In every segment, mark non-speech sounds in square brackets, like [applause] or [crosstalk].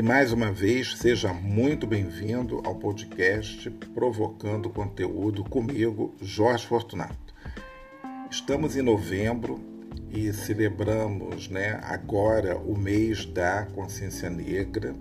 E mais uma vez, seja muito bem-vindo ao podcast Provocando Conteúdo comigo, Jorge Fortunato. Estamos em novembro e celebramos né, agora o mês da consciência negra.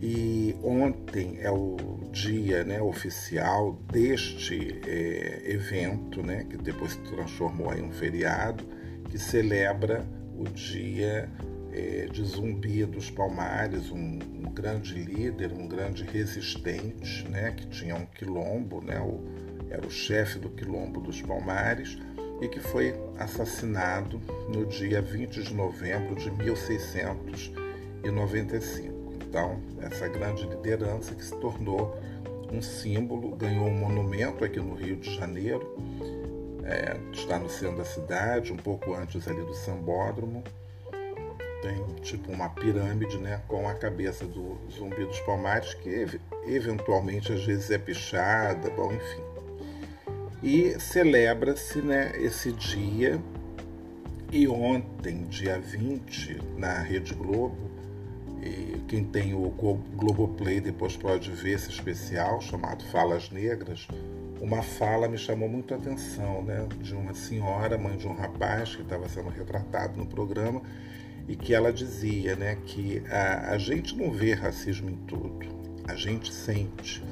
E ontem é o dia né, oficial deste é, evento, né, que depois se transformou em um feriado, que celebra o dia é, de Zumbi dos Palmares, um, um, grande líder, um grande resistente, né, que tinha um quilombo, né, o, era o chefe do quilombo dos Palmares, e que foi assassinado no dia 20 de novembro de 1695. Então, essa grande liderança que se tornou um símbolo, ganhou um monumento aqui no Rio de Janeiro, é, está no centro da cidade, um pouco antes ali do Sambódromo, tem tipo uma pirâmide, né, com a cabeça do zumbi dos palmares, que eventualmente às vezes é pichada, bom, enfim. E celebra-se né, esse dia, e ontem, dia 20, na Rede Globo, quem tem o Globoplay depois pode ver esse especial chamado Falas Negras, uma fala me chamou muito a atenção, né, de uma senhora, mãe de um rapaz que estava sendo retratado no programa, e que ela dizia né, que a, a gente não vê racismo em tudo, a gente sente.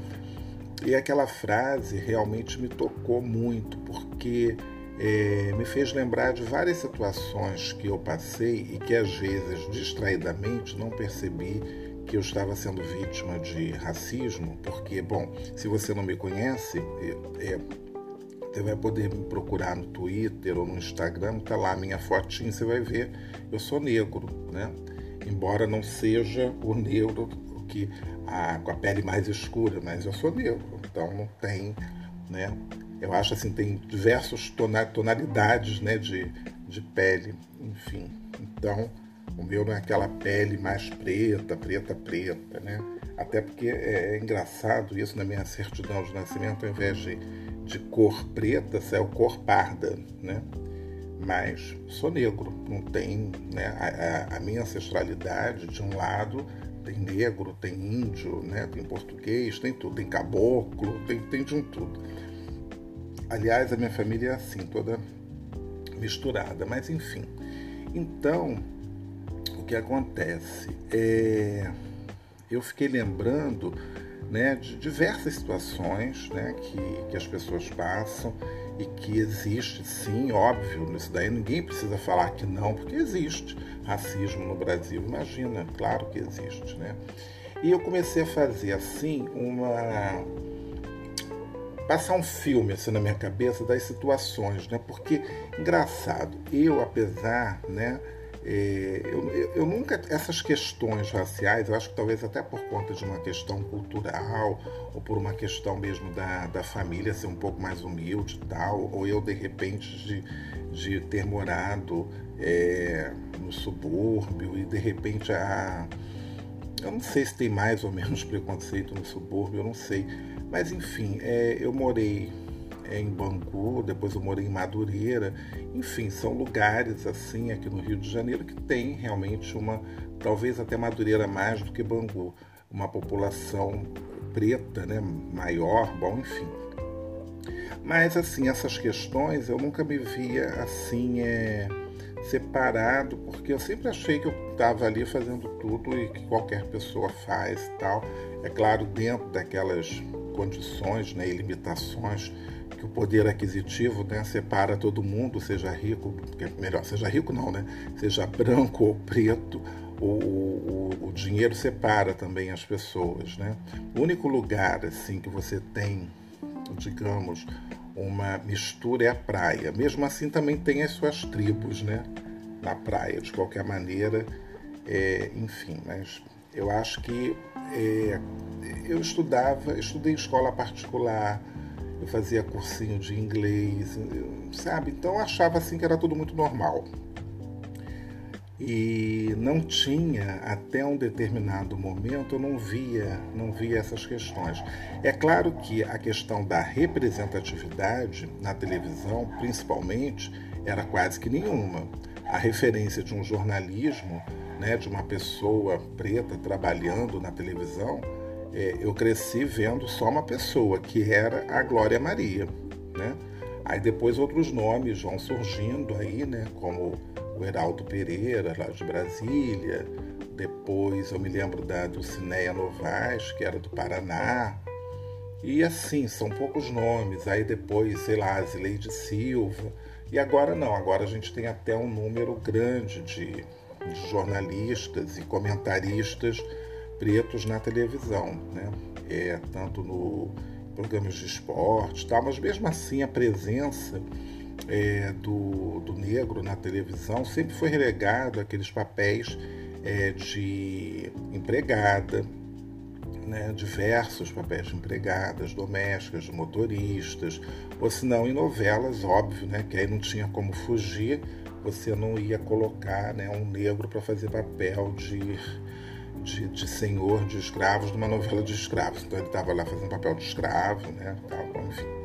E aquela frase realmente me tocou muito, porque é, me fez lembrar de várias situações que eu passei e que às vezes, distraidamente, não percebi que eu estava sendo vítima de racismo, porque, bom, se você não me conhece, é, é você vai poder me procurar no Twitter ou no Instagram, tá lá a minha fotinha, você vai ver, eu sou negro, né? Embora não seja o negro que a, com a pele mais escura, mas eu sou negro, então não tem, né? Eu acho assim, tem diversas tonalidades né, de, de pele, enfim. Então, o meu não é aquela pele mais preta, preta, preta, né? Até porque é, é engraçado isso na minha certidão de nascimento, ao invés de de cor preta saiu cor parda, né? Mas sou negro, não tem, né? A, a, a, minha ancestralidade, de um lado, tem negro, tem índio, né? Tem português, tem tudo, tem caboclo, tem, tem de um tudo. Aliás, a minha família é assim, toda misturada, mas enfim. Então, o que acontece? É, eu fiquei lembrando né, de diversas situações né, que, que as pessoas passam e que existe sim, óbvio, nisso daí ninguém precisa falar que não, porque existe racismo no Brasil, imagina, claro que existe, né? E eu comecei a fazer assim uma passar um filme assim na minha cabeça das situações, né? Porque engraçado, eu apesar, né, eu, eu, nunca. Essas questões raciais, eu acho que talvez até por conta de uma questão cultural, ou por uma questão mesmo da, da família ser um pouco mais humilde e tal, ou eu de repente de, de ter morado é, no subúrbio e de repente a. Eu não sei se tem mais ou menos [laughs] preconceito no subúrbio, eu não sei. Mas enfim, é, eu morei em Bangu, depois eu morei em Madureira. Enfim, são lugares assim aqui no Rio de Janeiro que tem realmente uma, talvez até Madureira mais do que Bangu, uma população preta, né, maior, bom, enfim. Mas assim, essas questões eu nunca me via assim é, separado, porque eu sempre achei que eu estava ali fazendo tudo e que qualquer pessoa faz e tal. É claro, dentro daquelas condições né, e limitações que o poder aquisitivo né, separa todo mundo, seja rico, melhor, seja rico não, né? Seja branco ou preto, o, o, o dinheiro separa também as pessoas, né? O único lugar assim que você tem, digamos, uma mistura é a praia. Mesmo assim, também tem as suas tribos, né? Na praia, de qualquer maneira, é, enfim, mas eu acho que é, eu estudava, estudei escola particular, eu fazia cursinho de inglês, sabe? Então eu achava assim que era tudo muito normal. E não tinha, até um determinado momento, eu não via, não via essas questões. É claro que a questão da representatividade na televisão, principalmente, era quase que nenhuma. A referência de um jornalismo né, de uma pessoa preta trabalhando na televisão, é, eu cresci vendo só uma pessoa, que era a Glória Maria. Né? Aí depois outros nomes vão surgindo aí, né, como o Heraldo Pereira, lá de Brasília. Depois eu me lembro da Dulcineia Novaes, que era do Paraná. E assim, são poucos nomes. Aí depois, sei lá, Zileide Silva. E agora não, agora a gente tem até um número grande de de jornalistas e comentaristas pretos na televisão, né? É, tanto no programas de esporte, tal, mas mesmo assim a presença é, do, do negro na televisão sempre foi relegado àqueles papéis é, de empregada, né, diversos papéis de empregadas domésticas, de motoristas, ou se não em novelas, óbvio, né, que aí não tinha como fugir, você não ia colocar né, um negro para fazer papel de, de, de, senhor de escravos numa novela de escravos. Então ele estava lá fazendo papel de escravo, né? Enfim.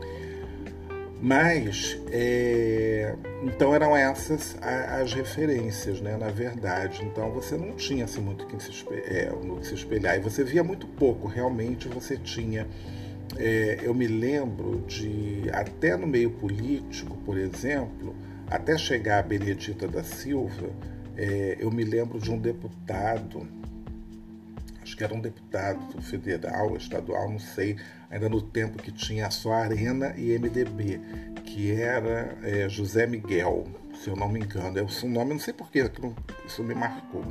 Mas, é, então eram essas as referências, né, na verdade. Então você não tinha assim, muito que se, é, no que se espelhar. E você via muito pouco, realmente você tinha. É, eu me lembro de, até no meio político, por exemplo, até chegar a Benedita da Silva, é, eu me lembro de um deputado, acho que era um deputado federal, estadual, não sei, ainda no tempo que tinha só Arena e MDB, que era é, José Miguel, se eu não me engano. É um nome, não sei porquê, isso me marcou.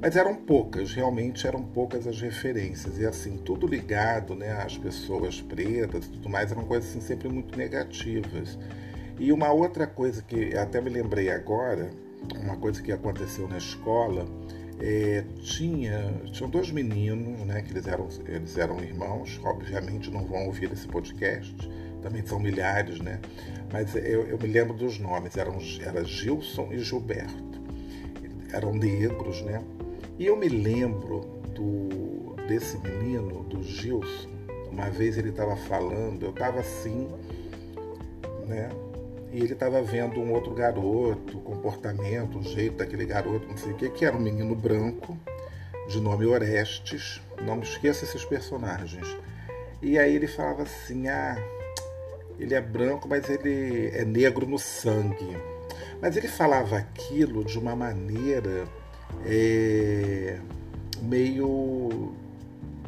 Mas eram poucas, realmente eram poucas as referências. E assim, tudo ligado né, às pessoas pretas e tudo mais, eram coisas assim, sempre muito negativas. E uma outra coisa que até me lembrei agora, uma coisa que aconteceu na escola, é, tinha tinham dois meninos, né, que eles eram eles eram irmãos, obviamente não vão ouvir esse podcast, também são milhares, né? Mas eu, eu me lembro dos nomes, eram era Gilson e Gilberto, eram negros, né? E eu me lembro do desse menino, do Gilson, uma vez ele estava falando, eu estava assim, né? E ele estava vendo um outro garoto, o comportamento, o jeito daquele garoto, não sei o que, que era um menino branco, de nome Orestes, não me esqueça esses personagens. E aí ele falava assim: ah, ele é branco, mas ele é negro no sangue. Mas ele falava aquilo de uma maneira é, meio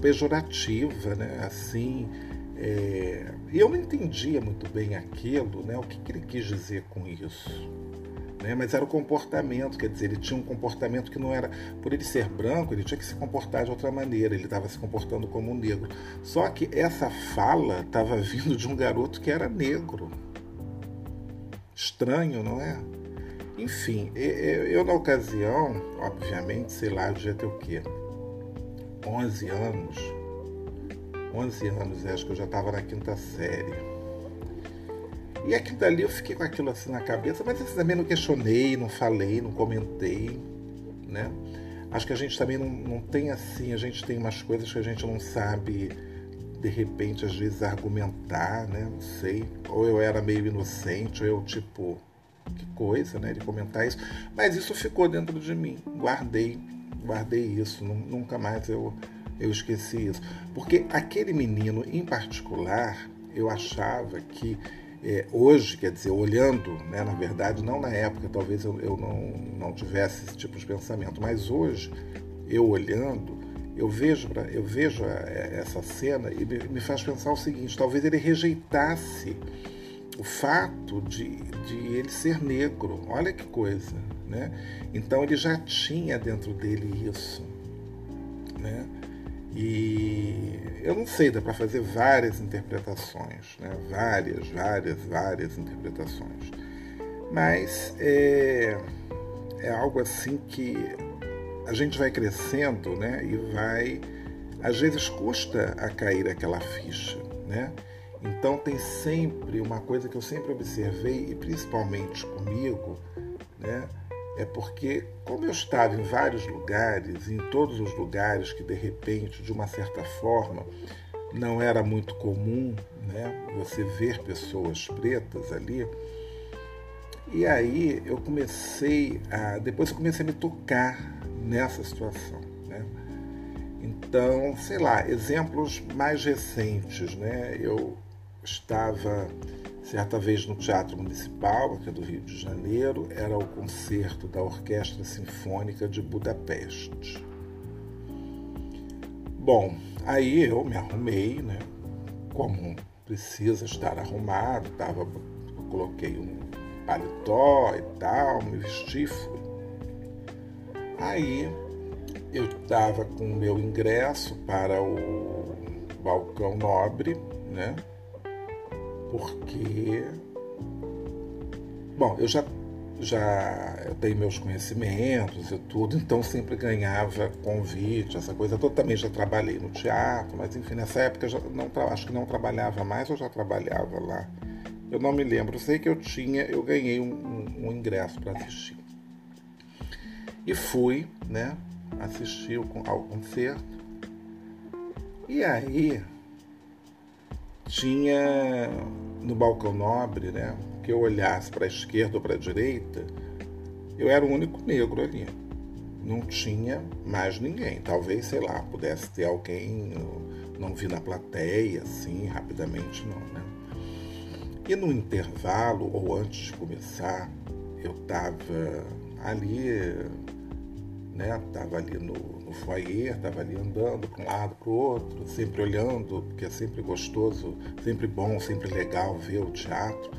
pejorativa, né? Assim, é, e eu não entendia muito bem aquilo, né, o que, que ele quis dizer com isso. Né, mas era o comportamento, quer dizer, ele tinha um comportamento que não era. Por ele ser branco, ele tinha que se comportar de outra maneira, ele estava se comportando como um negro. Só que essa fala estava [laughs] vindo de um garoto que era negro. Estranho, não é? Enfim, eu na ocasião, obviamente, sei lá, devia ter o quê? 11 anos 11 anos, acho que eu já estava na quinta série. E aquilo dali eu fiquei com aquilo assim na cabeça, mas assim, também não questionei, não falei, não comentei, né? Acho que a gente também não, não tem assim, a gente tem umas coisas que a gente não sabe, de repente, às vezes, argumentar, né? Não sei. Ou eu era meio inocente, ou eu, tipo, que coisa, né? De comentar isso. Mas isso ficou dentro de mim. Guardei, guardei isso. Nunca mais eu eu esqueci isso. Porque aquele menino em particular, eu achava que é, hoje, quer dizer, olhando, né, na verdade, não na época, talvez eu, eu não, não tivesse esse tipo de pensamento, mas hoje, eu olhando, eu vejo, eu vejo essa cena e me faz pensar o seguinte: talvez ele rejeitasse o fato de, de ele ser negro. Olha que coisa, né? Então ele já tinha dentro dele isso, né? E eu não sei, dá para fazer várias interpretações, né? várias, várias, várias interpretações. Mas é, é algo assim que a gente vai crescendo né? e vai. Às vezes custa a cair aquela ficha. Né? Então tem sempre uma coisa que eu sempre observei, e principalmente comigo, né? É porque, como eu estava em vários lugares, em todos os lugares que de repente, de uma certa forma, não era muito comum né, você ver pessoas pretas ali. E aí eu comecei a. Depois eu comecei a me tocar nessa situação. Né? Então, sei lá, exemplos mais recentes, né? Eu estava Certa vez no Teatro Municipal, aqui do Rio de Janeiro, era o concerto da Orquestra Sinfônica de Budapeste. Bom, aí eu me arrumei, né? Como precisa estar arrumado, tava, coloquei um paletó e tal, me vesti fui. Aí eu estava com o meu ingresso para o balcão nobre, né? Porque bom, eu já já eu tenho meus conhecimentos e tudo, então sempre ganhava convite, essa coisa toda. Também já trabalhei no teatro, mas enfim, nessa época já não acho que não trabalhava mais ou já trabalhava lá. Eu não me lembro, eu sei que eu tinha, eu ganhei um, um, um ingresso para assistir. E fui, né, assistir ao concerto. E aí tinha no balcão nobre, né, que eu olhasse para a esquerda ou para a direita, eu era o único negro ali. Não tinha mais ninguém. Talvez, sei lá, pudesse ter alguém, não vi na plateia, assim, rapidamente não, né? E no intervalo, ou antes de começar, eu estava ali né? Tava ali no, no foyer, tava ali andando para um lado, para o outro, sempre olhando, porque é sempre gostoso, sempre bom, sempre legal ver o teatro.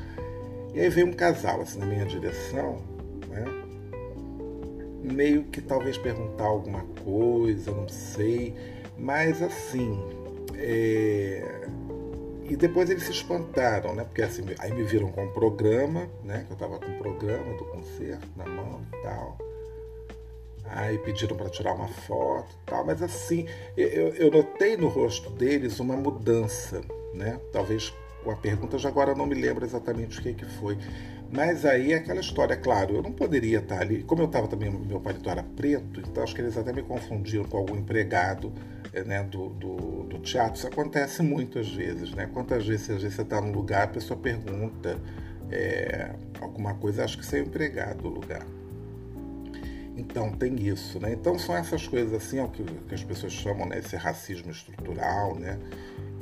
E aí veio um casal assim na minha direção, né? Meio que talvez perguntar alguma coisa, não sei, mas assim. É... E depois eles se espantaram, né? Porque assim, aí me viram com o programa, né? Que eu estava com o programa do concerto na mão e tal. Aí pediram para tirar uma foto tal, mas assim, eu, eu notei no rosto deles uma mudança, né? Talvez com a pergunta, já agora não me lembro exatamente o que, que foi. Mas aí é aquela história, claro, eu não poderia estar ali. Como eu estava também, meu paletó era preto, então acho que eles até me confundiram com algum empregado eh, né, do, do, do, teatro. Isso acontece muitas vezes, né? Quantas vezes, às vezes você está num lugar, a pessoa pergunta é, alguma coisa, acho que você é empregado do lugar. Então tem isso, né? Então são essas coisas assim, é o que, que as pessoas chamam, né, esse racismo estrutural, né?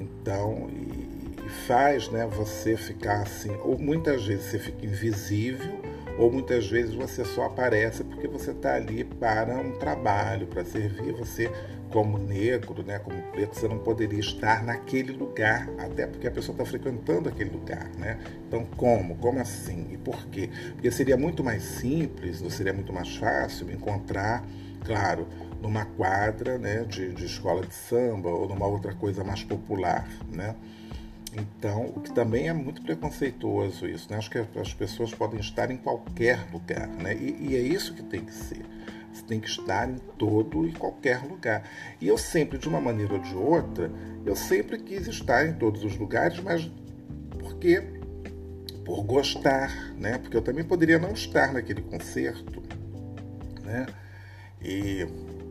Então e, e, faz, né, você ficar assim, ou muitas vezes você fica invisível, ou muitas vezes você só aparece porque você está ali para um trabalho, para servir, você como negro, né, como preto, você não poderia estar naquele lugar, até porque a pessoa está frequentando aquele lugar, né? Então, como? Como assim? E por quê? Porque seria muito mais simples, seria muito mais fácil encontrar, claro, numa quadra né, de, de escola de samba ou numa outra coisa mais popular, né? Então, o que também é muito preconceituoso isso, né? Acho que as pessoas podem estar em qualquer lugar, né? E, e é isso que tem que ser. Você tem que estar em todo e qualquer lugar. E eu sempre, de uma maneira ou de outra, eu sempre quis estar em todos os lugares, mas porque por gostar, né? Porque eu também poderia não estar naquele concerto, né? E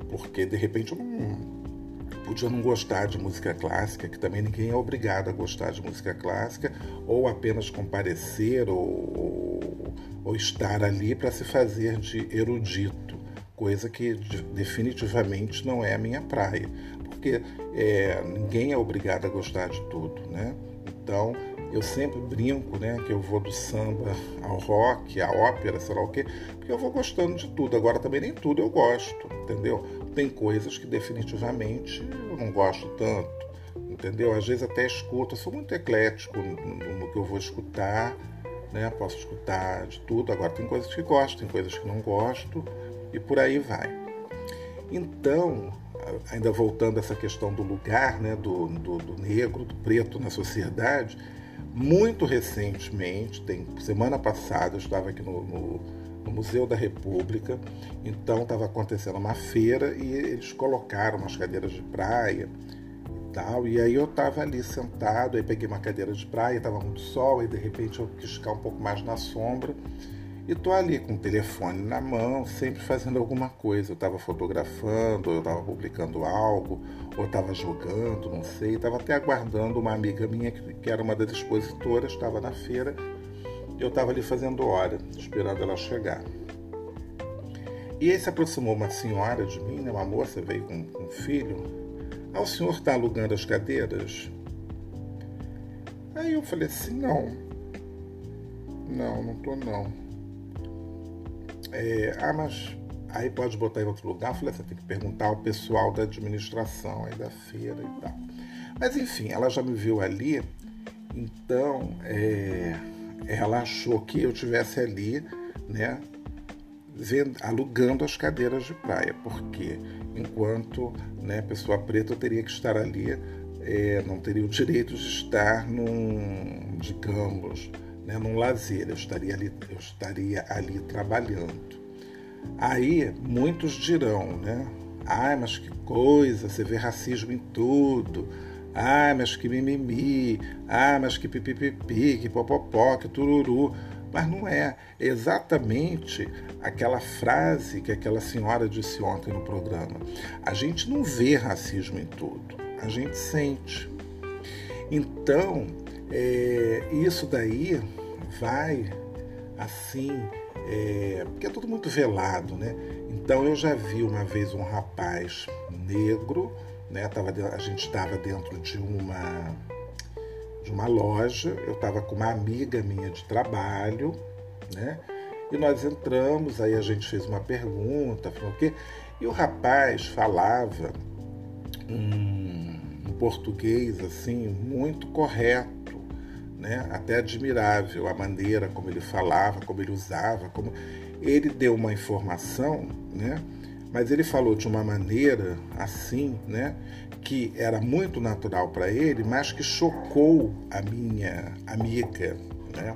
porque de repente eu não podia não gostar de música clássica, que também ninguém é obrigado a gostar de música clássica, ou apenas comparecer ou, ou, ou estar ali para se fazer de erudito coisa que definitivamente não é a minha praia, porque é, ninguém é obrigado a gostar de tudo, né? Então eu sempre brinco, né, que eu vou do samba ao rock, à ópera, sei lá o quê, porque eu vou gostando de tudo. Agora também nem tudo eu gosto, entendeu? Tem coisas que definitivamente eu não gosto tanto, entendeu? Às vezes até escuto, eu sou muito eclético no, que eu vou escutar, né? Posso escutar de tudo. Agora tem coisas que gosto, tem coisas que não gosto e por aí vai. Então, ainda voltando a essa questão do lugar, né, do, do, do negro, do preto na sociedade, muito recentemente, tem semana passada, eu estava aqui no, no, no Museu da República, então estava acontecendo uma feira e eles colocaram umas cadeiras de praia e tal, e aí eu estava ali sentado, aí peguei uma cadeira de praia, estava muito sol, e de repente eu quis ficar um pouco mais na sombra, e tô ali com o telefone na mão, sempre fazendo alguma coisa. Eu estava fotografando, eu estava publicando algo, ou estava jogando, não sei. Estava até aguardando uma amiga minha que era uma das expositoras, estava na feira. Eu estava ali fazendo hora, esperando ela chegar. E aí se aproximou uma senhora de mim, né, uma moça veio com, com um filho. Ah, o senhor está alugando as cadeiras? Aí eu falei assim, não. Não, não tô não. É, ah, mas aí pode botar em outro lugar. Eu falei, você tem que perguntar ao pessoal da administração aí da feira e tal. Mas enfim, ela já me viu ali, então é, ela achou que eu tivesse ali, né, vendo, alugando as cadeiras de praia, porque enquanto né, pessoa preta eu teria que estar ali, é, não teria o direito de estar num, digamos, né, num lazer, eu estaria ali, eu estaria ali trabalhando. Aí muitos dirão, né? Ai, mas que coisa, você vê racismo em tudo. Ai, mas que mimimi. Ai, mas que pipipipi, que popopó, que tururu. Mas não é. é exatamente aquela frase que aquela senhora disse ontem no programa. A gente não vê racismo em tudo, a gente sente. Então, é, isso daí vai assim, é, porque é tudo muito velado, né? Então eu já vi uma vez um rapaz negro, né? Tava, a gente estava dentro de uma de uma loja, eu estava com uma amiga minha de trabalho, né? E nós entramos, aí a gente fez uma pergunta, falou o quê? E o rapaz falava um, um português assim muito correto né? até admirável a maneira como ele falava, como ele usava, como ele deu uma informação, né? mas ele falou de uma maneira assim, né? que era muito natural para ele, mas que chocou a minha amiga, né?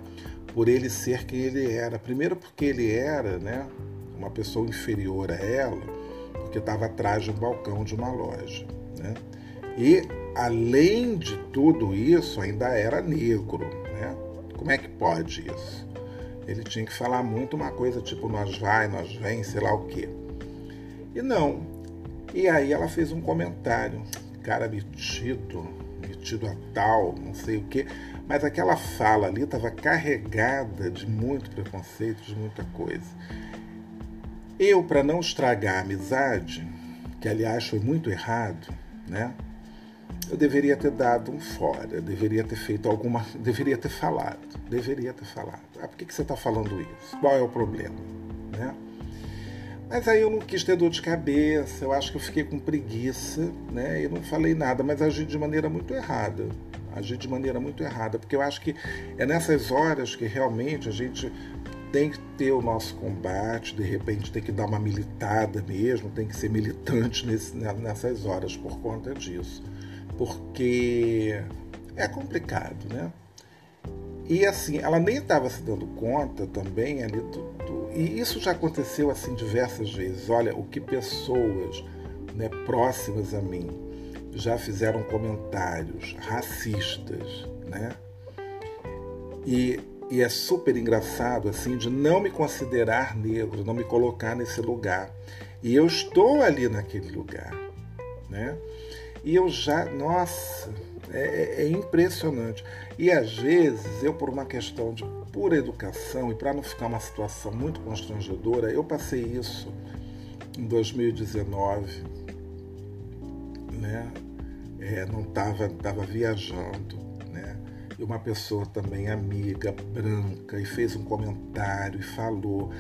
por ele ser quem ele era. Primeiro porque ele era né? uma pessoa inferior a ela, porque estava atrás de um balcão de uma loja. Né? E além de tudo isso, ainda era negro. Né? Como é que pode isso? Ele tinha que falar muito uma coisa tipo nós vai, nós vem, sei lá o quê. E não. E aí ela fez um comentário, cara metido, metido a tal, não sei o quê. Mas aquela fala ali estava carregada de muito preconceito, de muita coisa. Eu, para não estragar a amizade, que aliás foi muito errado, né? Eu deveria ter dado um fora, deveria ter feito alguma. [laughs] deveria ter falado, deveria ter falado. Ah, por que, que você está falando isso? Qual é o problema? Né? Mas aí eu não quis ter dor de cabeça, eu acho que eu fiquei com preguiça, né? E não falei nada, mas agi de maneira muito errada. Agi de maneira muito errada, porque eu acho que é nessas horas que realmente a gente tem que ter o nosso combate, de repente tem que dar uma militada mesmo, tem que ser militante nesse, nessas horas por conta disso porque é complicado, né? E assim, ela nem estava se dando conta também ali do, do, E isso já aconteceu assim diversas vezes. Olha, o que pessoas né, próximas a mim já fizeram comentários racistas, né? E, e é super engraçado assim de não me considerar negro, não me colocar nesse lugar. E eu estou ali naquele lugar, né? E eu já, nossa, é, é, é impressionante. E às vezes, eu, por uma questão de pura educação e para não ficar uma situação muito constrangedora, eu passei isso em 2019, né? É, não estava tava viajando, né? E uma pessoa também amiga, branca, e fez um comentário e falou.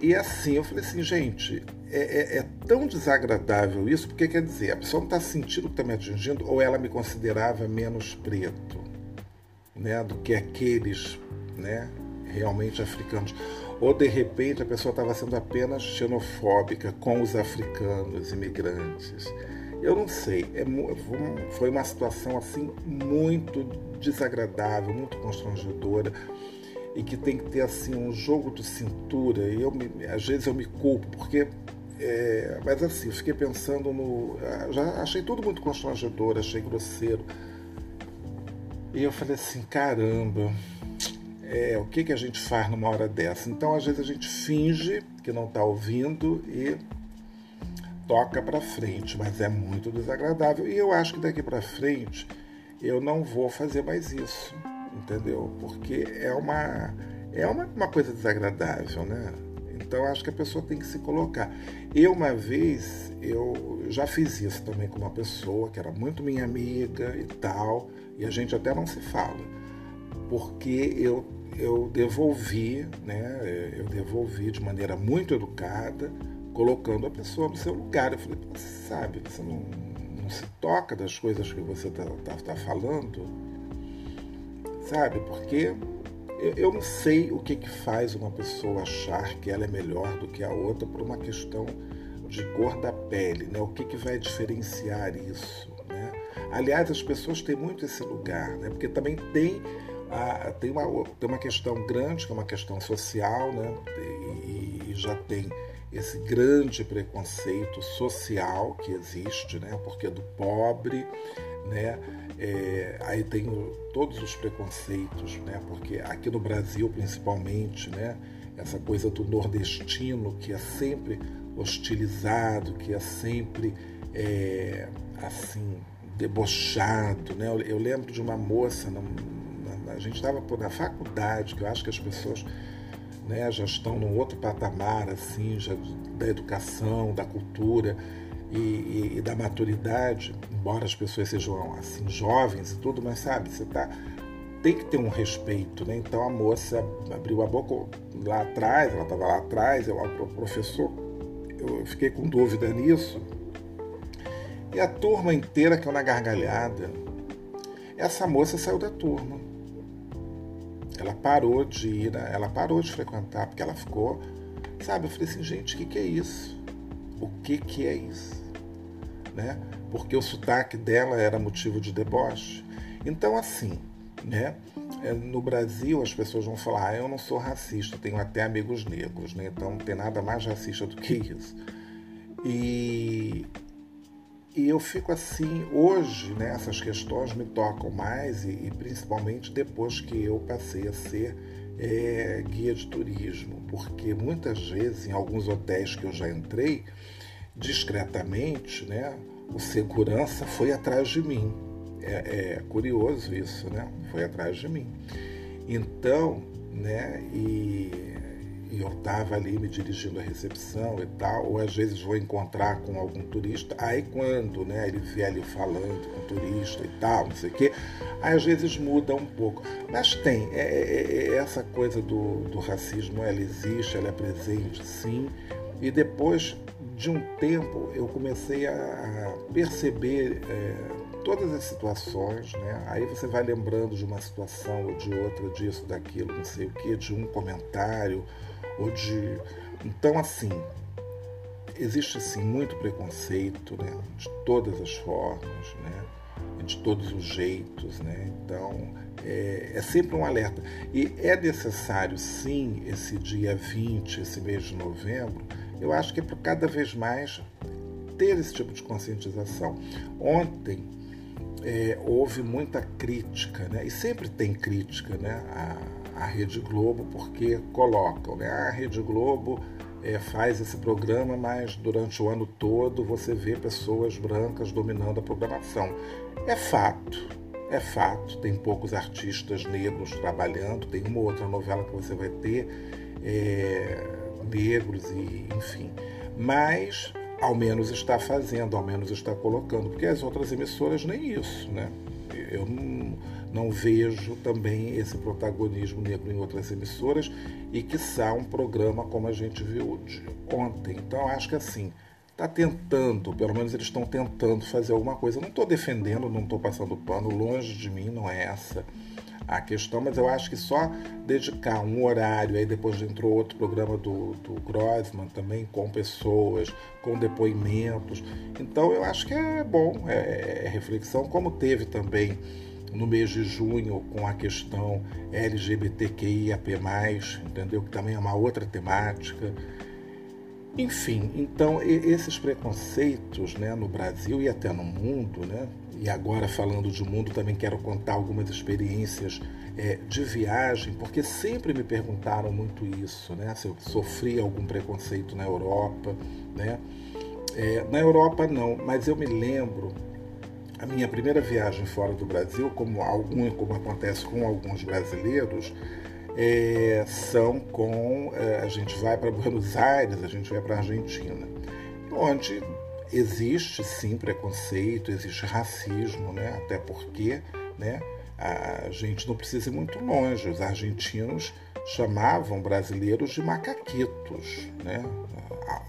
E assim, eu falei assim, gente, é, é, é, tão desagradável isso, porque quer dizer, a pessoa não está sentindo que está me atingindo, ou ela me considerava menos preto né, do que aqueles né, realmente africanos. ou de repente a pessoa estava sendo apenas xenofóbica com os africanos imigrantes. Eu não sei, é, foi uma situação assim muito desagradável, muito constrangedora e que tem que ter assim um jogo de cintura. E eu me, às vezes eu me culpo porque é, mas assim, fiquei pensando no. Já achei tudo muito constrangedor, achei grosseiro. E eu falei assim, caramba, é, o que, que a gente faz numa hora dessa? Então, às vezes, a gente finge que não está ouvindo e toca para frente, mas é muito desagradável. E eu acho que daqui para frente eu não vou fazer mais isso, entendeu? Porque é uma é uma, uma coisa desagradável, né? Então acho que a pessoa tem que se colocar. Eu uma vez eu já fiz isso também com uma pessoa que era muito minha amiga e tal, e a gente até não se fala, porque eu eu devolvi, né? Eu devolvi de maneira muito educada colocando a pessoa no seu lugar. Eu falei, sabe, você não, não se toca das coisas que você está tá, tá falando, sabe? Porque eu, não sei o que, que faz uma pessoa achar que ela é melhor do que a outra por uma questão de cor da pele, né? O que, que vai diferenciar isso, né? Aliás, as pessoas têm muito esse lugar, né? Porque também tem a, tem, uma, tem uma questão grande, que é uma questão social, né? e, e já tem esse grande preconceito social que existe, né? Porque é do pobre, né? É, aí tem todos os preconceitos, né? Porque aqui no Brasil, principalmente, né? Essa coisa do nordestino que é sempre hostilizado, que é sempre é, assim debochado, né? Eu, eu, lembro de uma moça, na, na, a gente estava na faculdade, que eu acho que as pessoas né, já estão num outro patamar assim, já da educação, da cultura e, e, e, da maturidade, embora as pessoas sejam assim jovens e tudo, mas sabe, você tá tem que ter um respeito, né? Então a moça abriu a boca lá atrás, ela estava lá atrás, eu, o professor, eu fiquei com dúvida nisso. E a turma inteira caiu na gargalhada. Essa moça saiu da turma. Ela parou de ir, ela parou de frequentar, porque ela ficou, sabe? Eu falei assim, gente, o que, que é isso? O que, que é isso? Né? Porque o sotaque dela era motivo de deboche. Então, assim, né? É, no Brasil as pessoas vão falar, ah, eu não sou racista, tenho até amigos negros, né? Então não tem nada mais racista do que isso. E e eu fico assim, hoje, né, essas questões me tocam mais e, e principalmente depois que eu passei a ser é, guia de turismo, porque muitas vezes em alguns hotéis que eu já entrei, discretamente, né, o segurança foi atrás de mim. É, é curioso isso, né? Foi atrás de mim. Então, né, e e eu estava ali me dirigindo à recepção e tal, ou às vezes vou encontrar com algum turista, aí quando né, ele vier ali falando com o turista e tal, não sei o quê, às vezes muda um pouco. Mas tem, é, é, é, é essa coisa do, do racismo, ela existe, ela é presente, sim, e depois de um tempo eu comecei a perceber é, todas as situações, né? Aí você vai lembrando de uma situação ou de outra, disso, daquilo, não sei o que, de um comentário ou de. Então, assim, existe assim muito preconceito, né? De todas as formas, né? De todos os jeitos, né? Então, é, é sempre um alerta. E é necessário, sim, esse dia 20, esse mês de novembro, eu acho que é para cada vez mais ter esse tipo de conscientização. Ontem é, houve muita crítica, né? e sempre tem crítica né? à, à Rede Globo, porque colocam, né? a Rede Globo é, faz esse programa, mas durante o ano todo você vê pessoas brancas dominando a programação. É fato, é fato, tem poucos artistas negros trabalhando, tem uma outra novela que você vai ter. É, negros e enfim. Mas ao menos está fazendo, ao menos está colocando, porque as outras emissoras nem isso, né? Eu não, não vejo também esse protagonismo negro em outras emissoras e que um programa como a gente viu de ontem. Então acho que assim está tentando, pelo menos eles estão tentando fazer alguma coisa. Não estou defendendo, não estou passando pano, longe de mim, não é essa a questão, mas eu acho que só dedicar um horário, aí depois entrou outro programa do, do Grossman também, com pessoas, com depoimentos. Então eu acho que é bom, é, é reflexão, como teve também no mês de junho com a questão LGBTQIAP+, entendeu? Que também é uma outra temática. Enfim, então esses preconceitos né, no Brasil e até no mundo, né, e agora falando de mundo também quero contar algumas experiências é, de viagem, porque sempre me perguntaram muito isso, né, se eu sofri algum preconceito na Europa, né, é, na Europa não, mas eu me lembro a minha primeira viagem fora do Brasil, como algum, como acontece com alguns brasileiros, é, são com. É, a gente vai para Buenos Aires, a gente vai para a Argentina, onde existe sim preconceito, existe racismo, né? até porque né, a gente não precisa ir muito longe. Os argentinos chamavam brasileiros de macaquitos, né?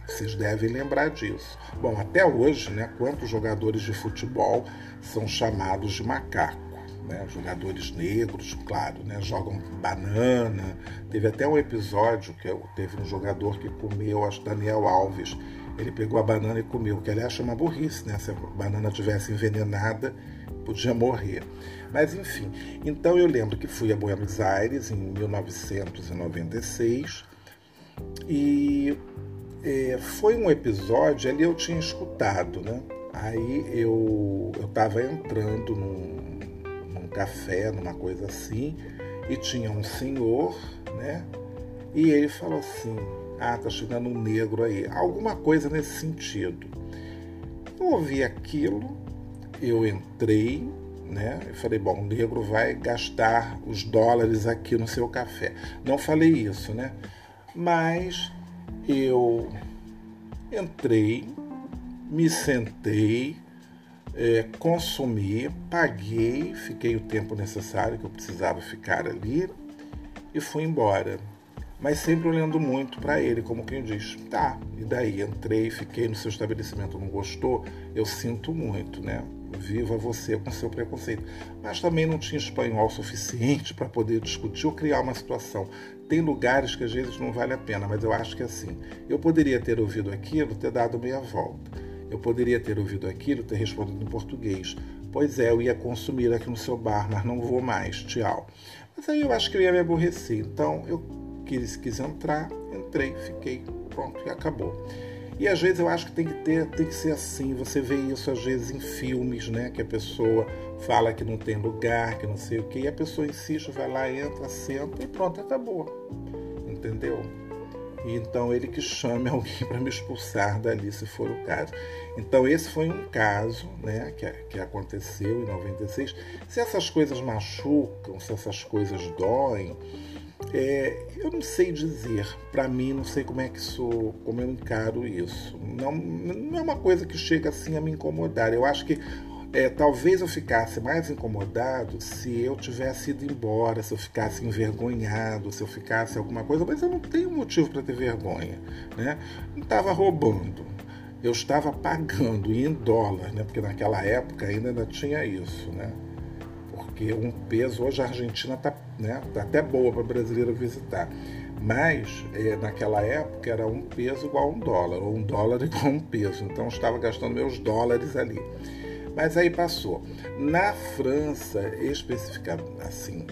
Vocês devem lembrar disso. Bom, até hoje, né, quantos jogadores de futebol são chamados de macaco? né? jogadores negros, claro, né? jogam banana. Teve até um episódio que teve um jogador que comeu, acho Daniel Alves, ele pegou a banana e comeu, que aliás chama burrice, né? Se a banana tivesse envenenada, podia morrer. Mas enfim, então eu lembro que fui a Buenos Aires em 1996 e é, foi um episódio, ali eu tinha escutado, né? Aí eu estava entrando num, café, numa coisa assim, e tinha um senhor, né? E ele falou assim: Ah, tá chegando um negro aí. Alguma coisa nesse sentido. Eu ouvi aquilo, eu entrei, né? Eu falei: Bom, o negro vai gastar os dólares aqui no seu café. Não falei isso, né? Mas eu entrei, me sentei, é, consumi, paguei, fiquei o tempo necessário que eu precisava ficar ali e fui embora. Mas sempre olhando muito para ele, como quem diz: tá, e daí? Entrei, fiquei no seu estabelecimento, não gostou? Eu sinto muito, né? Viva você com seu preconceito. Mas também não tinha espanhol suficiente para poder discutir ou criar uma situação. Tem lugares que às vezes não vale a pena, mas eu acho que é assim. Eu poderia ter ouvido aquilo, ter dado meia volta eu poderia ter ouvido aquilo, ter respondido em português. Pois é, eu ia consumir aqui no seu bar, mas não vou mais. Tchau. Mas aí eu acho que eu ia me aborrecer. Então eu quis, quis entrar, entrei, fiquei, pronto, e acabou. E às vezes eu acho que tem que ter, tem que ser assim. Você vê isso às vezes em filmes, né? Que a pessoa fala que não tem lugar, que não sei o que, e a pessoa insiste, vai lá, entra, senta e pronto, acabou. Entendeu? então ele que chame [laughs] alguém para me expulsar dali, se for o caso. Então esse foi um caso né, que, que aconteceu em 96. Se essas coisas machucam, se essas coisas doem, é, eu não sei dizer. Para mim, não sei como é que sou, como eu encaro isso. Não, não é uma coisa que chega assim a me incomodar. Eu acho que é, talvez eu ficasse mais incomodado se eu tivesse ido embora, se eu ficasse envergonhado, se eu ficasse alguma coisa, mas eu não tenho motivo para ter vergonha. Né? Não estava roubando, eu estava pagando em dólar, né? porque naquela época ainda, ainda tinha isso. Né? Porque um peso, hoje a Argentina está né, tá até boa para brasileiro visitar. Mas é, naquela época era um peso igual a um dólar, ou um dólar [laughs] igual a um peso. Então estava gastando meus dólares ali. Mas aí passou. Na França, especificamente, assim,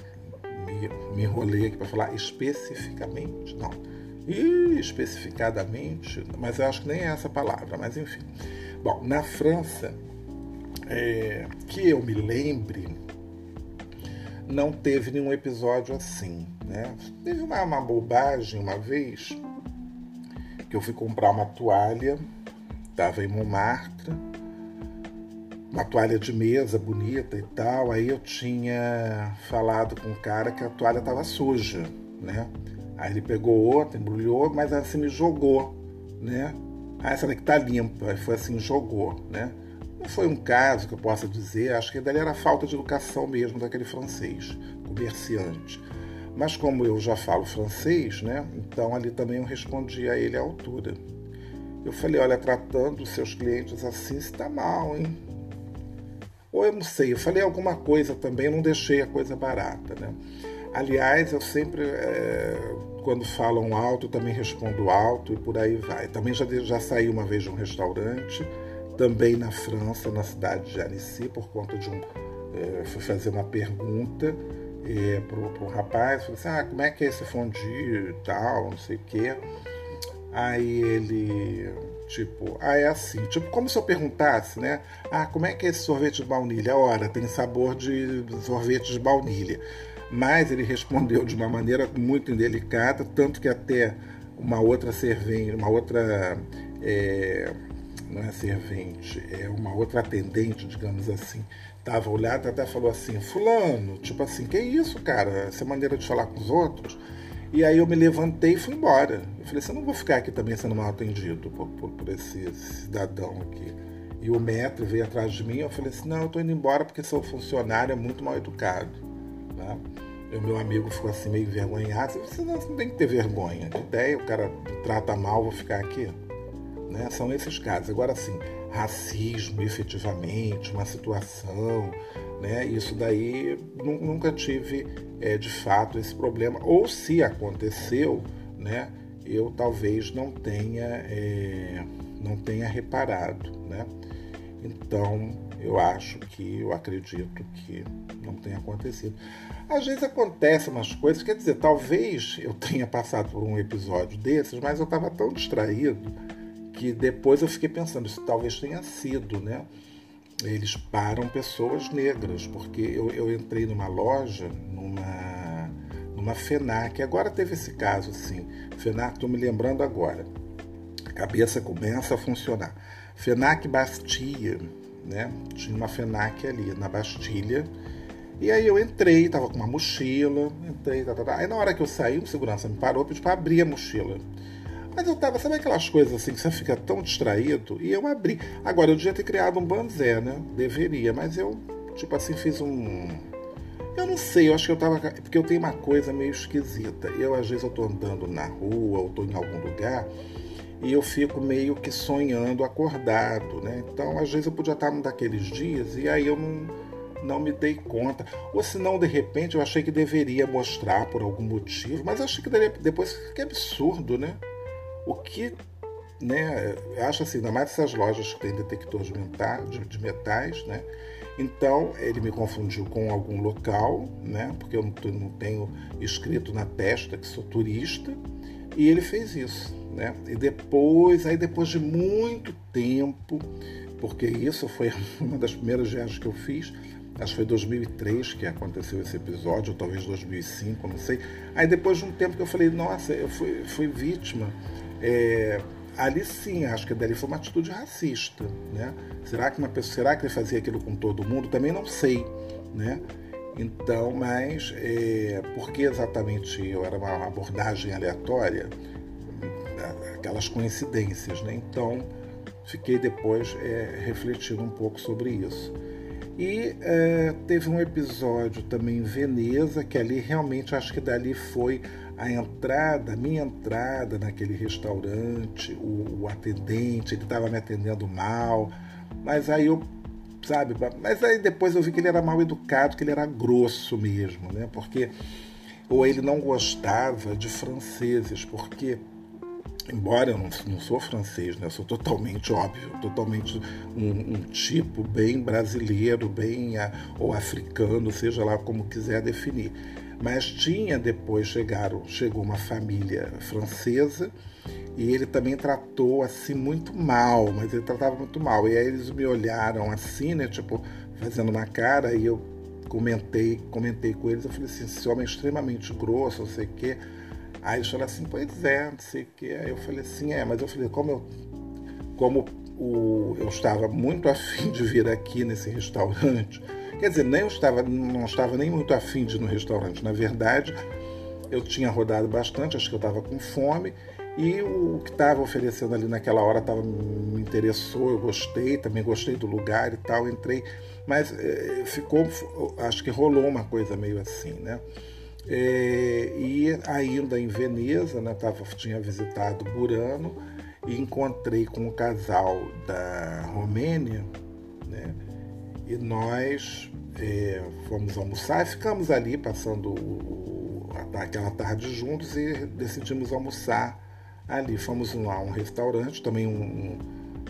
me, me enrolei aqui para falar especificamente, não. E especificadamente, mas eu acho que nem é essa palavra, mas enfim. Bom, na França, é, que eu me lembre, não teve nenhum episódio assim, né? Teve uma, uma bobagem uma vez que eu fui comprar uma toalha, estava em Montmartre, uma toalha de mesa bonita e tal. Aí eu tinha falado com o cara que a toalha estava suja, né? Aí ele pegou outra, embrulhou, mas assim me jogou, né? Ah, essa daqui tá limpa. Aí foi assim, jogou, né? Não foi um caso que eu possa dizer, acho que dali era falta de educação mesmo daquele francês, comerciante. Mas como eu já falo francês, né? Então ali também eu respondi a ele à altura. Eu falei, olha, tratando os seus clientes assim está mal, hein? Ou eu não sei, eu falei alguma coisa também, não deixei a coisa barata, né? Aliás, eu sempre, é, quando falam alto, também respondo alto e por aí vai. Também já, já saí uma vez de um restaurante, também na França, na cidade de Annecy, por conta de um. É, fui fazer uma pergunta é, para um rapaz, falei assim, ah, como é que é esse fondue e tal, não sei o quê. Aí ele, tipo, ah, é assim, tipo, como se eu perguntasse, né? Ah, como é que é esse sorvete de baunilha? Ora, tem sabor de sorvete de baunilha. Mas ele respondeu de uma maneira muito indelicada, tanto que até uma outra servente, uma outra, é, não é servente, é uma outra atendente, digamos assim, estava olhada até falou assim, fulano, tipo assim, que isso, cara, essa maneira de falar com os outros? E aí eu me levantei e fui embora. Eu falei assim, eu não vou ficar aqui também sendo mal atendido por, por, por esse cidadão aqui. E o metro veio atrás de mim, eu falei assim, não, eu tô indo embora porque sou funcionário, é muito mal educado. Né? E o meu amigo ficou assim meio envergonhado. Eu não, você não tem que ter vergonha. Que ideia, o cara trata mal, vou ficar aqui. Né? São esses casos. Agora, assim, racismo efetivamente, uma situação, né? Isso daí nunca tive é, de fato esse problema. Ou se aconteceu, né? Eu talvez não tenha, é, não tenha reparado, né? Então eu acho que, eu acredito que não tenha acontecido. Às vezes acontecem umas coisas, quer dizer, talvez eu tenha passado por um episódio desses, mas eu estava tão distraído que depois eu fiquei pensando, isso talvez tenha sido, né? Eles param pessoas negras, porque eu, eu entrei numa loja, numa, numa FENAC, agora teve esse caso, sim. FENAC, estou me lembrando agora. A cabeça começa a funcionar. FENAC Bastia, né? Tinha uma FENAC ali na Bastilha. E aí eu entrei, tava com uma mochila, entrei, tá, tá, tá. Aí na hora que eu saí, o segurança me parou, pediu para abrir a mochila. Mas eu tava, sabe aquelas coisas assim que você fica tão distraído? E eu abri. Agora, eu devia ter criado um banzé, né? Deveria, mas eu, tipo assim, fiz um. Eu não sei, eu acho que eu tava. Porque eu tenho uma coisa meio esquisita. Eu, às vezes, eu tô andando na rua ou tô em algum lugar e eu fico meio que sonhando acordado, né? Então, às vezes, eu podia estar num daqueles dias e aí eu não, não me dei conta. Ou se não, de repente, eu achei que deveria mostrar por algum motivo, mas achei que depois que absurdo, né? O que, né, acho assim, ainda mais essas lojas que têm detectores de metais, né? Então ele me confundiu com algum local, né? Porque eu não tenho escrito na testa que sou turista, e ele fez isso, né? E depois, aí depois de muito tempo, porque isso foi [laughs] uma das primeiras viagens que eu fiz, acho que foi 2003 que aconteceu esse episódio, ou talvez 2005, não sei. Aí depois de um tempo que eu falei, nossa, eu fui, fui vítima é, ali sim, acho que dali foi uma atitude racista, né? Será que uma pessoa, será que ele fazia aquilo com todo mundo? Também não sei, né? Então, mas é, por que exatamente eu era uma abordagem aleatória? Aquelas coincidências, né? Então, fiquei depois é, refletindo um pouco sobre isso. E é, teve um episódio também em Veneza, que ali realmente acho que dali foi a entrada, a minha entrada naquele restaurante, o, o atendente, ele estava me atendendo mal, mas aí eu, sabe, mas aí depois eu vi que ele era mal educado, que ele era grosso mesmo, né? Porque ou ele não gostava de franceses, porque embora eu não, não sou francês, né? Eu sou totalmente óbvio, totalmente um, um tipo bem brasileiro, bem ou africano, seja lá como quiser definir. Mas tinha depois chegaram, chegou uma família francesa e ele também tratou assim muito mal, mas ele tratava muito mal. E aí eles me olharam assim, né, tipo, fazendo uma cara e eu comentei, comentei com eles, eu falei assim, esse homem é extremamente grosso, não sei o quê. Aí eles falaram assim, pois é, não sei o quê. Aí eu falei assim, é, mas eu falei, como eu como o, eu estava muito [laughs] afim de vir aqui nesse restaurante, Quer dizer, nem eu estava, não estava nem muito afim de ir no restaurante. Na verdade, eu tinha rodado bastante, acho que eu estava com fome. E o que estava oferecendo ali naquela hora tava, me interessou, eu gostei, também gostei do lugar e tal, entrei. Mas é, ficou, acho que rolou uma coisa meio assim, né? É, e ainda em Veneza, né, tava, tinha visitado Burano, e encontrei com um casal da Romênia, né? E nós é, fomos almoçar e ficamos ali passando o, aquela tarde juntos e decidimos almoçar ali. Fomos lá a um restaurante, também um,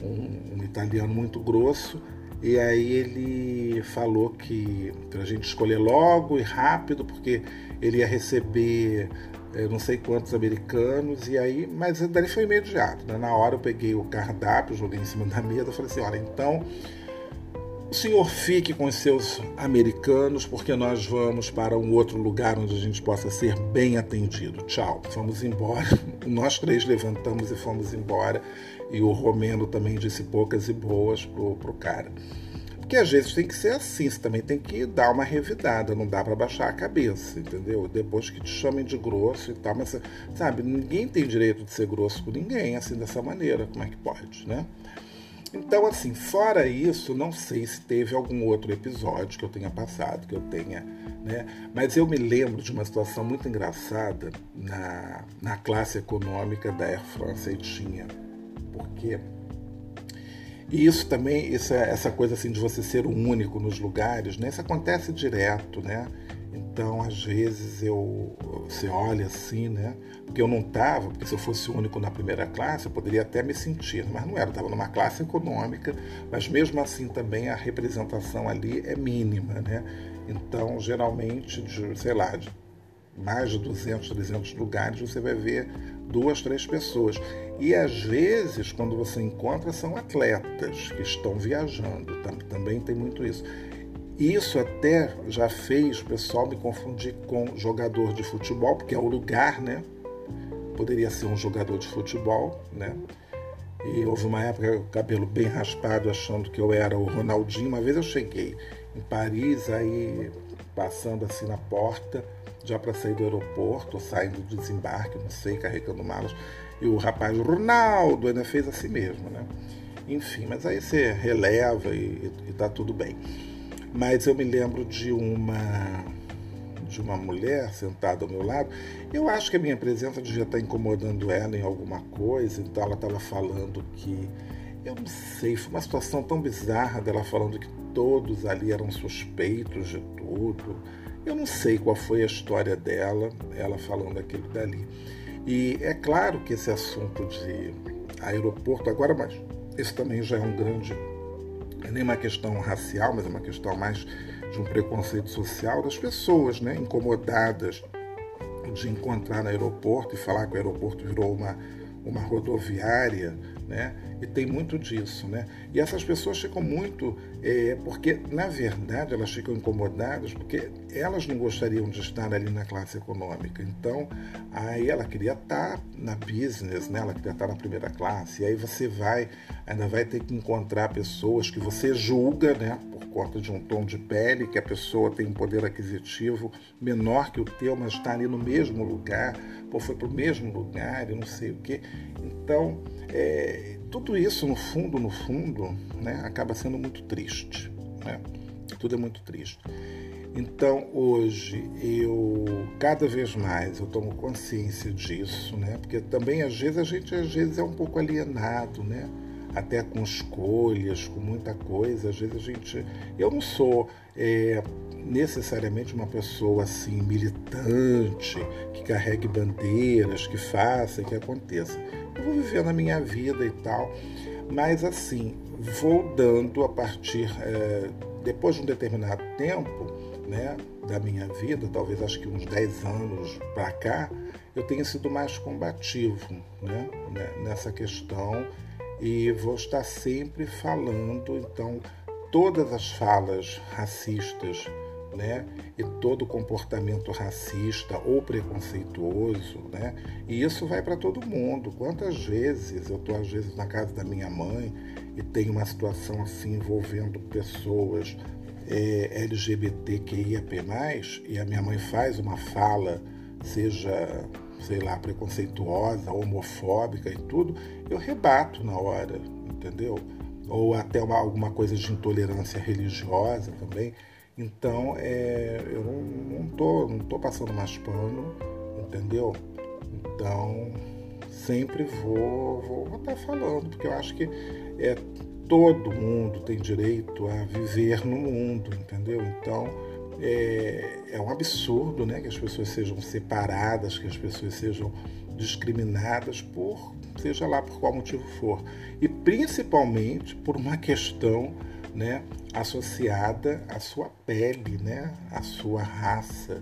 um, um italiano muito grosso, e aí ele falou que para a gente escolher logo e rápido, porque ele ia receber eu não sei quantos americanos, e aí, mas daí foi imediato. Né? Na hora eu peguei o cardápio, joguei em cima da mesa, falei assim, olha, então o senhor fique com os seus americanos, porque nós vamos para um outro lugar onde a gente possa ser bem atendido. Tchau. Fomos embora. [laughs] Nós três levantamos e fomos embora. E o Romeno também disse poucas e boas pro, pro cara. Porque às vezes tem que ser assim, você também tem que dar uma revidada, não dá para baixar a cabeça, entendeu? Depois que te chamem de grosso e tal, mas sabe, ninguém tem direito de ser grosso com ninguém assim dessa maneira, como é que pode, né? Então, assim, fora isso, não sei se teve algum outro episódio que eu tenha passado, que eu tenha, né? Mas eu me lembro de uma situação muito engraçada na, na classe econômica da Air France e tinha, porque e isso também, isso é, essa coisa assim de você ser o único nos lugares, né? Isso acontece direto, né? Então, às vezes eu você olha assim, né? Porque eu não estava, porque se eu fosse o único na primeira classe, eu poderia até me sentir, mas não era, estava numa classe econômica, mas mesmo assim também a representação ali é mínima, né? Então, geralmente, de, sei lá, de mais de 200, 300 lugares, você vai ver duas, três pessoas. E às vezes, quando você encontra, são atletas que estão viajando. Também tem muito isso. Isso até já fez o pessoal me confundir com jogador de futebol, porque é o lugar, né? Poderia ser um jogador de futebol, né? E houve uma época, o cabelo bem raspado, achando que eu era o Ronaldinho. Uma vez eu cheguei em Paris, aí passando assim na porta, já para sair do aeroporto, saindo do desembarque, não sei, carregando malas. E o rapaz, Ronaldo, ainda fez assim mesmo, né? Enfim, mas aí você releva e, e tá tudo bem. Mas eu me lembro de uma de uma mulher sentada ao meu lado. Eu acho que a minha presença devia estar incomodando ela em alguma coisa, então ela estava falando que eu não sei, foi uma situação tão bizarra dela falando que todos ali eram suspeitos de tudo eu não sei qual foi a história dela, ela falando aquilo dali. E é claro que esse assunto de aeroporto, agora, mas isso também já é um grande. É nem uma questão racial, mas é uma questão mais de um preconceito social das pessoas, né? Incomodadas de encontrar no aeroporto e falar que o aeroporto virou uma, uma rodoviária né? E tem muito disso, né? E essas pessoas ficam muito, é, porque na verdade elas ficam incomodadas porque elas não gostariam de estar ali na classe econômica. Então, aí ela queria estar na business, né? Ela queria estar na primeira classe. E aí você vai, ainda vai ter que encontrar pessoas que você julga, né? Por conta de um tom de pele, que a pessoa tem um poder aquisitivo menor que o teu, mas está ali no mesmo lugar, ou foi para o mesmo lugar e não sei o quê. Então, é, tudo isso, no fundo, no fundo, né, acaba sendo muito triste. Né? Tudo é muito triste. Então, hoje, eu, cada vez mais, eu tomo consciência disso, né? Porque também, às vezes, a gente, às vezes, é um pouco alienado, né? Até com escolhas, com muita coisa. Às vezes a gente... Eu não sou é, necessariamente uma pessoa, assim, militante, que carregue bandeiras, que faça, que aconteça eu vou vivendo a minha vida e tal. Mas assim, vou dando a partir, é, depois de um determinado tempo né, da minha vida, talvez acho que uns 10 anos para cá, eu tenho sido mais combativo né, né, nessa questão e vou estar sempre falando, então, todas as falas racistas né? E todo comportamento racista ou preconceituoso, né? E isso vai para todo mundo. Quantas vezes eu estou às vezes na casa da minha mãe e tem uma situação assim envolvendo pessoas é, LGBTQIAP+, e a minha mãe faz uma fala, seja, sei lá, preconceituosa, homofóbica e tudo, eu rebato na hora, entendeu? Ou até uma, alguma coisa de intolerância religiosa também. Então, é, eu não, tô, não tô passando mais pano, entendeu? Então, sempre vou, vou, estar falando, porque eu acho que é, todo mundo tem direito a viver no mundo, entendeu? Então é, é um absurdo né, que as pessoas sejam separadas, que as pessoas sejam discriminadas por seja lá por qual motivo for e principalmente por uma questão né, associada à sua pele, né, à sua raça.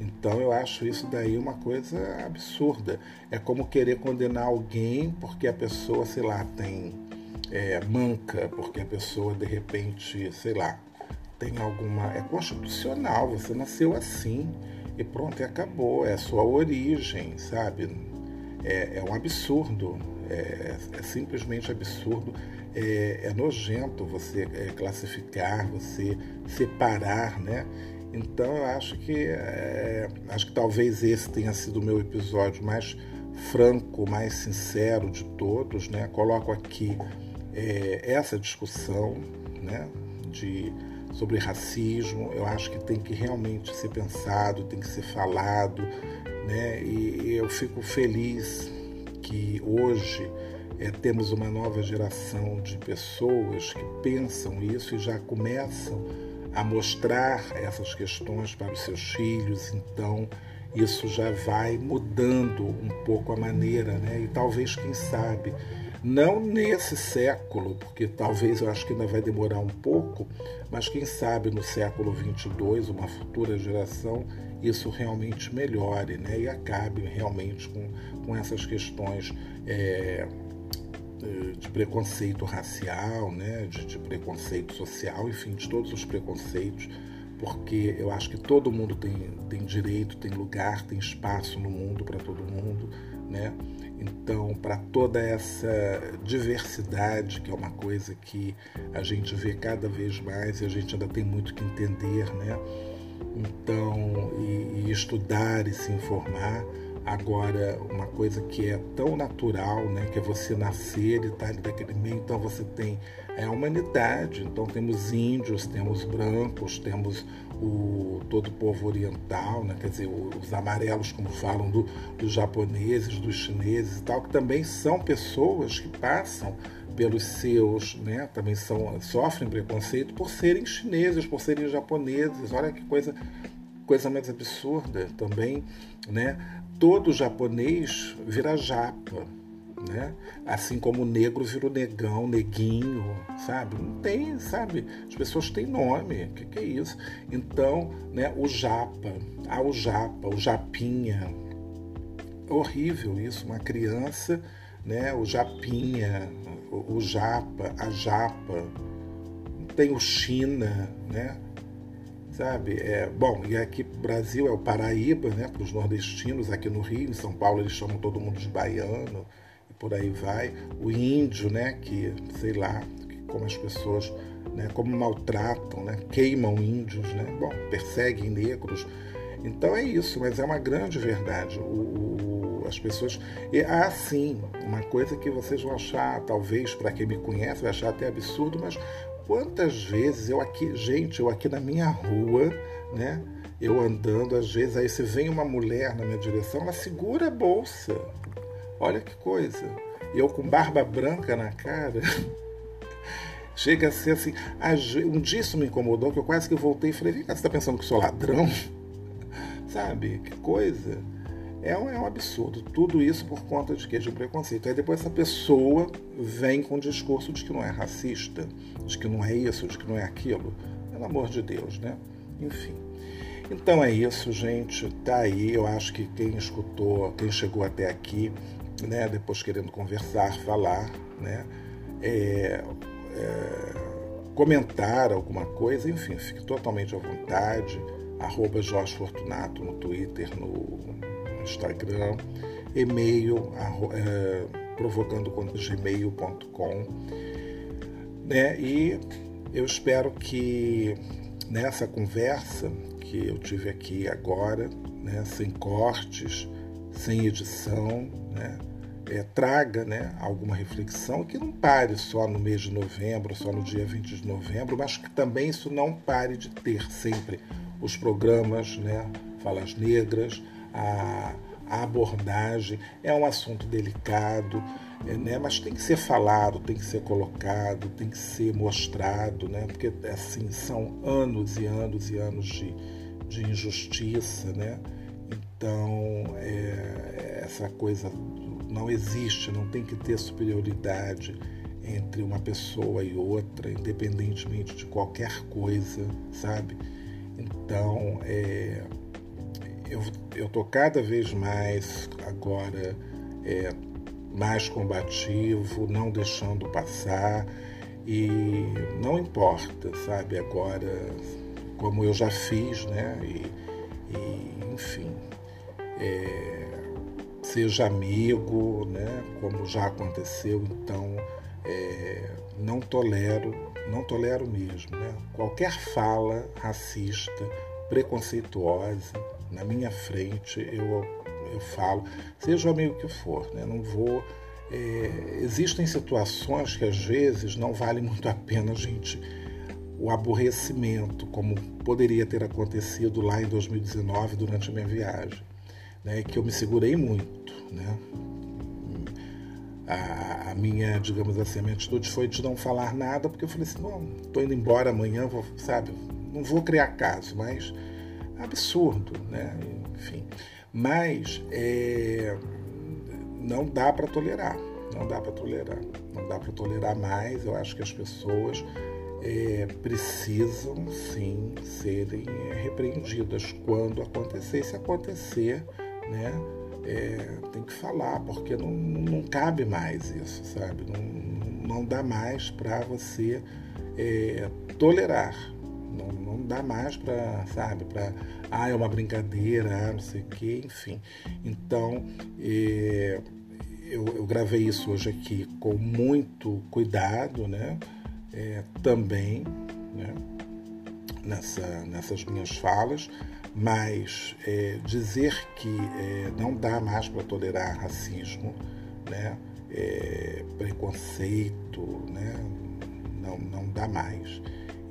Então eu acho isso daí uma coisa absurda. É como querer condenar alguém porque a pessoa, sei lá, tem é, manca, porque a pessoa de repente, sei lá, tem alguma. É constitucional, você nasceu assim e pronto, e acabou. É a sua origem, sabe? É, é um absurdo. É, é, simplesmente absurdo. É, é nojento você é, classificar, você separar, né? Então eu acho que é, acho que talvez esse tenha sido o meu episódio mais franco, mais sincero de todos, né? Coloco aqui é, essa discussão, né? De sobre racismo. Eu acho que tem que realmente ser pensado, tem que ser falado, né? E eu fico feliz que hoje é, temos uma nova geração de pessoas que pensam isso e já começam a mostrar essas questões para os seus filhos, então isso já vai mudando um pouco a maneira, né? E talvez, quem sabe, não nesse século, porque talvez eu acho que ainda vai demorar um pouco, mas quem sabe no século 22, uma futura geração, isso realmente melhore, né? E acabe realmente com, com essas questões. É, de preconceito racial, né, de, de, preconceito social, enfim, de todos os preconceitos, porque eu acho que todo mundo tem, tem direito, tem lugar, tem espaço no mundo para todo mundo, né? Então, para toda essa diversidade, que é uma coisa que a gente vê cada vez mais e a gente ainda tem muito que entender, né? Então, e, e estudar e se informar, Agora, uma coisa que é tão natural, né, que é você nascer e estar tá daquele meio, então você tem é a humanidade. Então temos índios, temos brancos, temos o todo o povo oriental, né, quer dizer, os amarelos, como falam, do, dos japoneses, dos chineses e tal, que também são pessoas que passam pelos seus, né, também são, sofrem preconceito por serem chineses, por serem japoneses. Olha que coisa coisa mais absurda também, né? todo japonês vira japa, né? Assim como negro vira o negão, neguinho, sabe? Não tem, sabe? As pessoas têm nome, o que, que, é isso? Então, né, o japa, ah, o japa, o japinha, horrível isso, uma criança, né, o japinha, o, japa, a japa, tem o china, né? sabe? É, bom, e aqui no Brasil é o Paraíba, né? Para os nordestinos, aqui no Rio, em São Paulo eles chamam todo mundo de baiano por aí vai. O índio, né? Que, sei lá, como as pessoas, né? Como maltratam, né? Queimam índios, né? Bom, perseguem negros. Então é isso, mas é uma grande verdade. O, o, as pessoas. E, ah, sim, uma coisa que vocês vão achar, talvez, para quem me conhece, vai achar até absurdo, mas quantas vezes eu aqui, gente, eu aqui na minha rua, né? Eu andando, às vezes, aí se vem uma mulher na minha direção, ela segura a bolsa. Olha que coisa. Eu com barba branca na cara. [laughs] Chega a ser assim. Um dia isso me incomodou, que eu quase que voltei e falei: Vem cá, você está pensando que sou ladrão? [laughs] Sabe? Que coisa. É um, é um absurdo. Tudo isso por conta de quê? De um preconceito. Aí depois essa pessoa vem com o discurso de que não é racista, de que não é isso, de que não é aquilo. Pelo amor de Deus, né? Enfim. Então é isso, gente. Tá aí. Eu acho que quem escutou, quem chegou até aqui, né, depois querendo conversar, falar, né, é, é, comentar alguma coisa, enfim, fique totalmente à vontade. Arroba Jorge Fortunato no Twitter, no Instagram, e-mail é, provocando gmail.com. Né? E eu espero que nessa conversa que eu tive aqui agora, né, sem cortes, sem edição, né, é, traga né, alguma reflexão que não pare só no mês de novembro, só no dia 20 de novembro, mas que também isso não pare de ter sempre os programas, né, Falas Negras, a, a abordagem. É um assunto delicado, é, né? mas tem que ser falado, tem que ser colocado, tem que ser mostrado, né? porque assim são anos e anos e anos de, de injustiça. Né? Então, é, essa coisa não existe, não tem que ter superioridade entre uma pessoa e outra, independentemente de qualquer coisa, sabe? Então, é, eu estou cada vez mais agora é, mais combativo, não deixando passar e não importa, sabe? Agora, como eu já fiz, né? E, e enfim, é, seja amigo, né? Como já aconteceu, então é, não tolero, não tolero mesmo, né? Qualquer fala racista, preconceituosa na minha frente, eu, eu falo, seja o amigo que for, né? Não vou. É, existem situações que às vezes não vale muito a pena a gente o aborrecimento, como poderia ter acontecido lá em 2019 durante a minha viagem, né, que eu me segurei muito, né, a, a, minha, digamos assim, a minha atitude foi de não falar nada, porque eu falei assim, bom, estou indo embora amanhã, vou, sabe, não vou criar caso, mas absurdo, né? Enfim. Mas é, não dá para tolerar, não dá para tolerar, não dá para tolerar mais. Eu acho que as pessoas é, precisam sim serem repreendidas quando acontecer. Se acontecer, né? é, tem que falar, porque não, não cabe mais isso, sabe? Não, não dá mais para você é, tolerar. Não, não dá mais para, sabe, para, ah, é uma brincadeira, ah, não sei o quê, enfim. Então, é, eu, eu, gravei isso hoje aqui com muito cuidado, né? É, também, né? Nessa, nessas minhas falas, mas é, dizer que é, não dá mais para tolerar racismo, né, é, preconceito, né, não, não dá mais.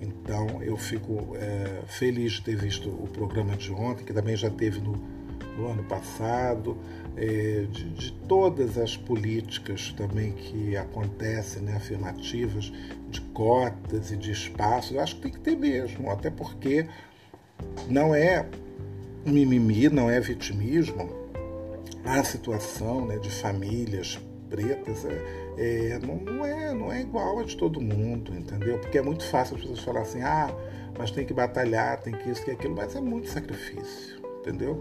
Então eu fico é, feliz de ter visto o programa de ontem, que também já teve no, no ano passado, é, de, de, todas as políticas também que acontecem, né, afirmativas, de cotas e de espaços, eu acho que tem que ter mesmo, até porque não é mimimi, não é vitimismo. A situação né, de famílias pretas é, é, não, não, é, não é igual a de todo mundo, entendeu? Porque é muito fácil as pessoas falarem assim, ah, mas tem que batalhar, tem que isso, que aquilo, mas é muito sacrifício, entendeu?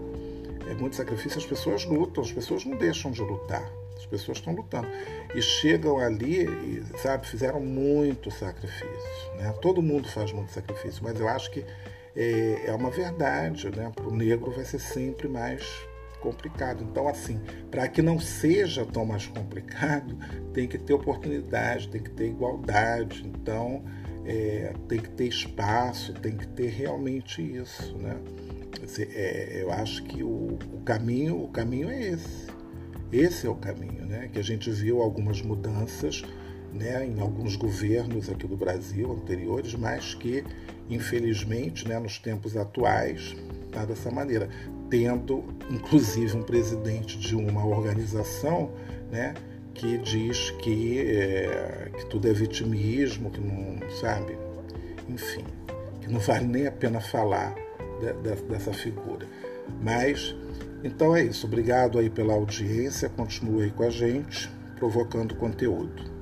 É muito sacrifício, as pessoas lutam, as pessoas não deixam de lutar, as pessoas estão lutando. E chegam ali e, sabe, fizeram muito sacrifício, né? Todo mundo faz muito sacrifício, mas eu acho que é, é uma verdade, né? Para o negro vai ser sempre mais complicado. Então, assim, para que não seja tão mais complicado, [laughs] tem que ter oportunidade, tem que ter igualdade. Então, é, tem que ter espaço, tem que ter realmente isso, né? É, eu acho que o, o, caminho, o caminho é esse. Esse é o caminho, né? Que a gente viu algumas mudanças, né? Em alguns governos aqui do Brasil anteriores, mas que infelizmente, né, nos tempos atuais, tá dessa maneira, tendo inclusive um presidente de uma organização, né, que diz que, é, que tudo é vitimismo, que não sabe, enfim, que não vale nem a pena falar de, de, dessa figura. Mas então é isso. Obrigado aí pela audiência. Continue aí com a gente, provocando conteúdo.